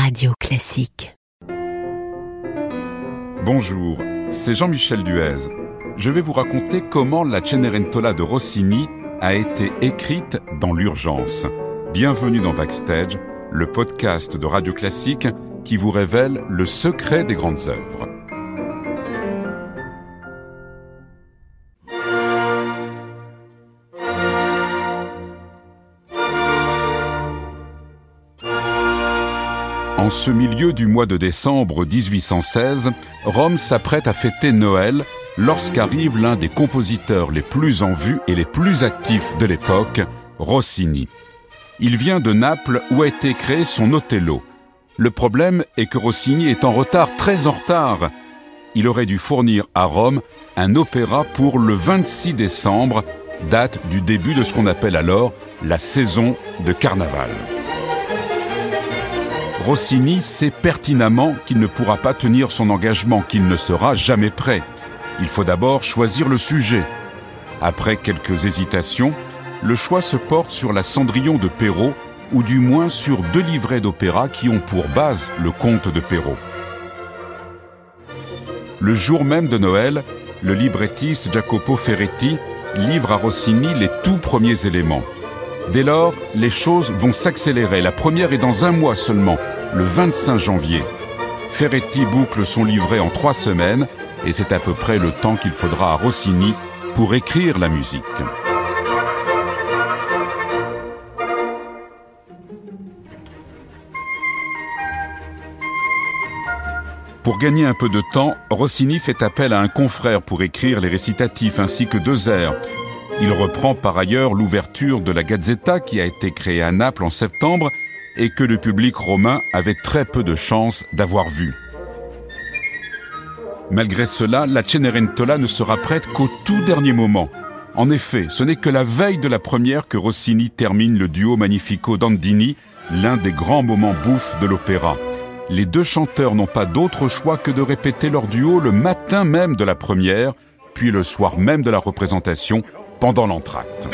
Radio Classique. Bonjour, c'est Jean-Michel Duez. Je vais vous raconter comment la Cenerentola de Rossini a été écrite dans l'urgence. Bienvenue dans Backstage, le podcast de Radio Classique qui vous révèle le secret des grandes œuvres. En ce milieu du mois de décembre 1816, Rome s'apprête à fêter Noël lorsqu'arrive l'un des compositeurs les plus en vue et les plus actifs de l'époque, Rossini. Il vient de Naples où a été créé son Othello. Le problème est que Rossini est en retard, très en retard. Il aurait dû fournir à Rome un opéra pour le 26 décembre, date du début de ce qu'on appelle alors la saison de carnaval. Rossini sait pertinemment qu'il ne pourra pas tenir son engagement, qu'il ne sera jamais prêt. Il faut d'abord choisir le sujet. Après quelques hésitations, le choix se porte sur la Cendrillon de Perrault, ou du moins sur deux livrets d'opéra qui ont pour base le conte de Perrault. Le jour même de Noël, le librettiste Jacopo Ferretti livre à Rossini les tout premiers éléments. Dès lors, les choses vont s'accélérer. La première est dans un mois seulement, le 25 janvier. Ferretti boucle son livret en trois semaines et c'est à peu près le temps qu'il faudra à Rossini pour écrire la musique. Pour gagner un peu de temps, Rossini fait appel à un confrère pour écrire les récitatifs ainsi que deux airs. Il reprend par ailleurs l'ouverture de la Gazzetta qui a été créée à Naples en septembre et que le public romain avait très peu de chances d'avoir vu. Malgré cela, la Cenerentola ne sera prête qu'au tout dernier moment. En effet, ce n'est que la veille de la première que Rossini termine le duo Magnifico d'Andini, l'un des grands moments bouffes de l'opéra les deux chanteurs n'ont pas d'autre choix que de répéter leur duo le matin même de la première, puis le soir même de la représentation, pendant l'entracte.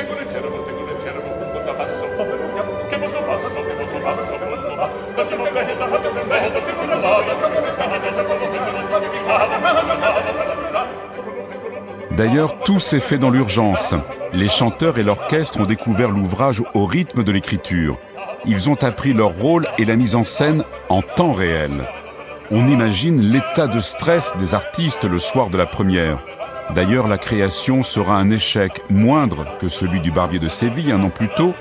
D'ailleurs, tout s'est fait dans l'urgence. Les chanteurs et l'orchestre ont découvert l'ouvrage au rythme de l'écriture ils ont appris leur rôle et la mise en scène en temps réel. On imagine l'état de stress des artistes le soir de la première. D'ailleurs, la création sera un échec moindre que celui du Barbier de Séville un an plus tôt,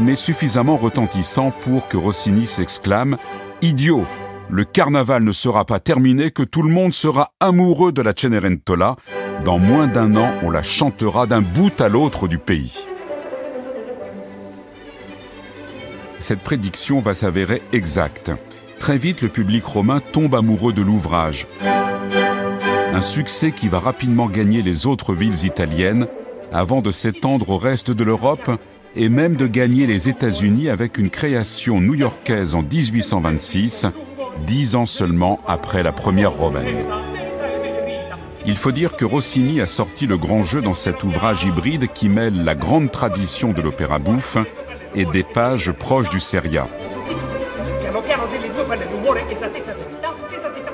mais suffisamment retentissant pour que Rossini s'exclame ⁇ Idiot Le carnaval ne sera pas terminé que tout le monde sera amoureux de la Cenerentola. Dans moins d'un an, on la chantera d'un bout à l'autre du pays. ⁇ cette prédiction va s'avérer exacte. Très vite, le public romain tombe amoureux de l'ouvrage. Un succès qui va rapidement gagner les autres villes italiennes avant de s'étendre au reste de l'Europe et même de gagner les États-Unis avec une création new-yorkaise en 1826, dix ans seulement après la première romaine. Il faut dire que Rossini a sorti le grand jeu dans cet ouvrage hybride qui mêle la grande tradition de l'opéra bouffe et des pages proches du Seria.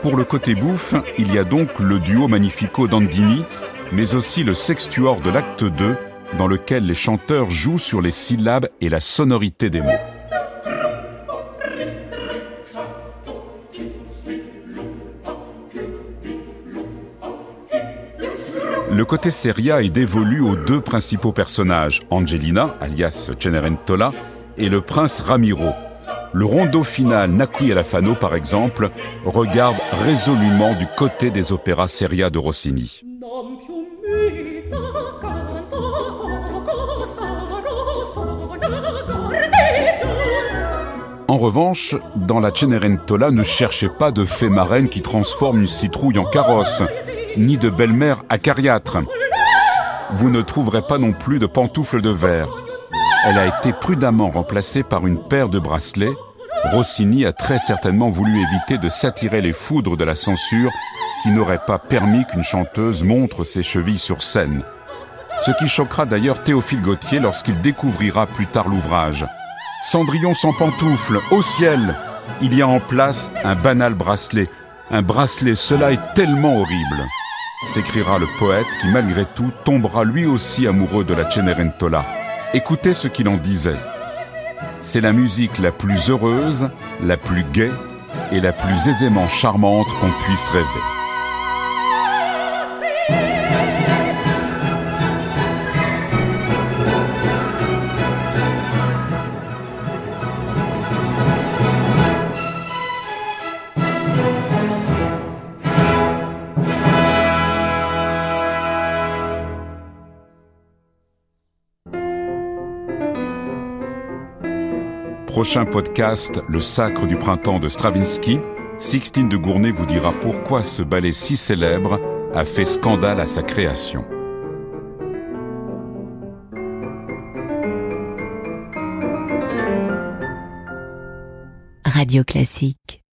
Pour le côté bouffe, il y a donc le duo Magnifico d'Andini, mais aussi le sextuor de l'acte 2, dans lequel les chanteurs jouent sur les syllabes et la sonorité des mots. Le côté Seria est dévolu aux deux principaux personnages, Angelina, alias Cenerentola, et le prince Ramiro. Le rondeau final Nacqui e la Fano, par exemple, regarde résolument du côté des opéras Seria de Rossini. En revanche, dans la Cenerentola, ne cherchez pas de fée marraine qui transforme une citrouille en carrosse ni de belle-mère acariâtre. Vous ne trouverez pas non plus de pantoufles de verre. Elle a été prudemment remplacée par une paire de bracelets. Rossini a très certainement voulu éviter de s'attirer les foudres de la censure qui n'aurait pas permis qu'une chanteuse montre ses chevilles sur scène. Ce qui choquera d'ailleurs Théophile Gautier lorsqu'il découvrira plus tard l'ouvrage. Cendrillon sans pantoufles, au ciel Il y a en place un banal bracelet. Un bracelet, cela est tellement horrible s'écriera le poète qui malgré tout tombera lui aussi amoureux de la Cenerentola. Écoutez ce qu'il en disait. C'est la musique la plus heureuse, la plus gaie et la plus aisément charmante qu'on puisse rêver. Prochain podcast, Le Sacre du printemps de Stravinsky. Sixtine de Gournay vous dira pourquoi ce ballet si célèbre a fait scandale à sa création. Radio Classique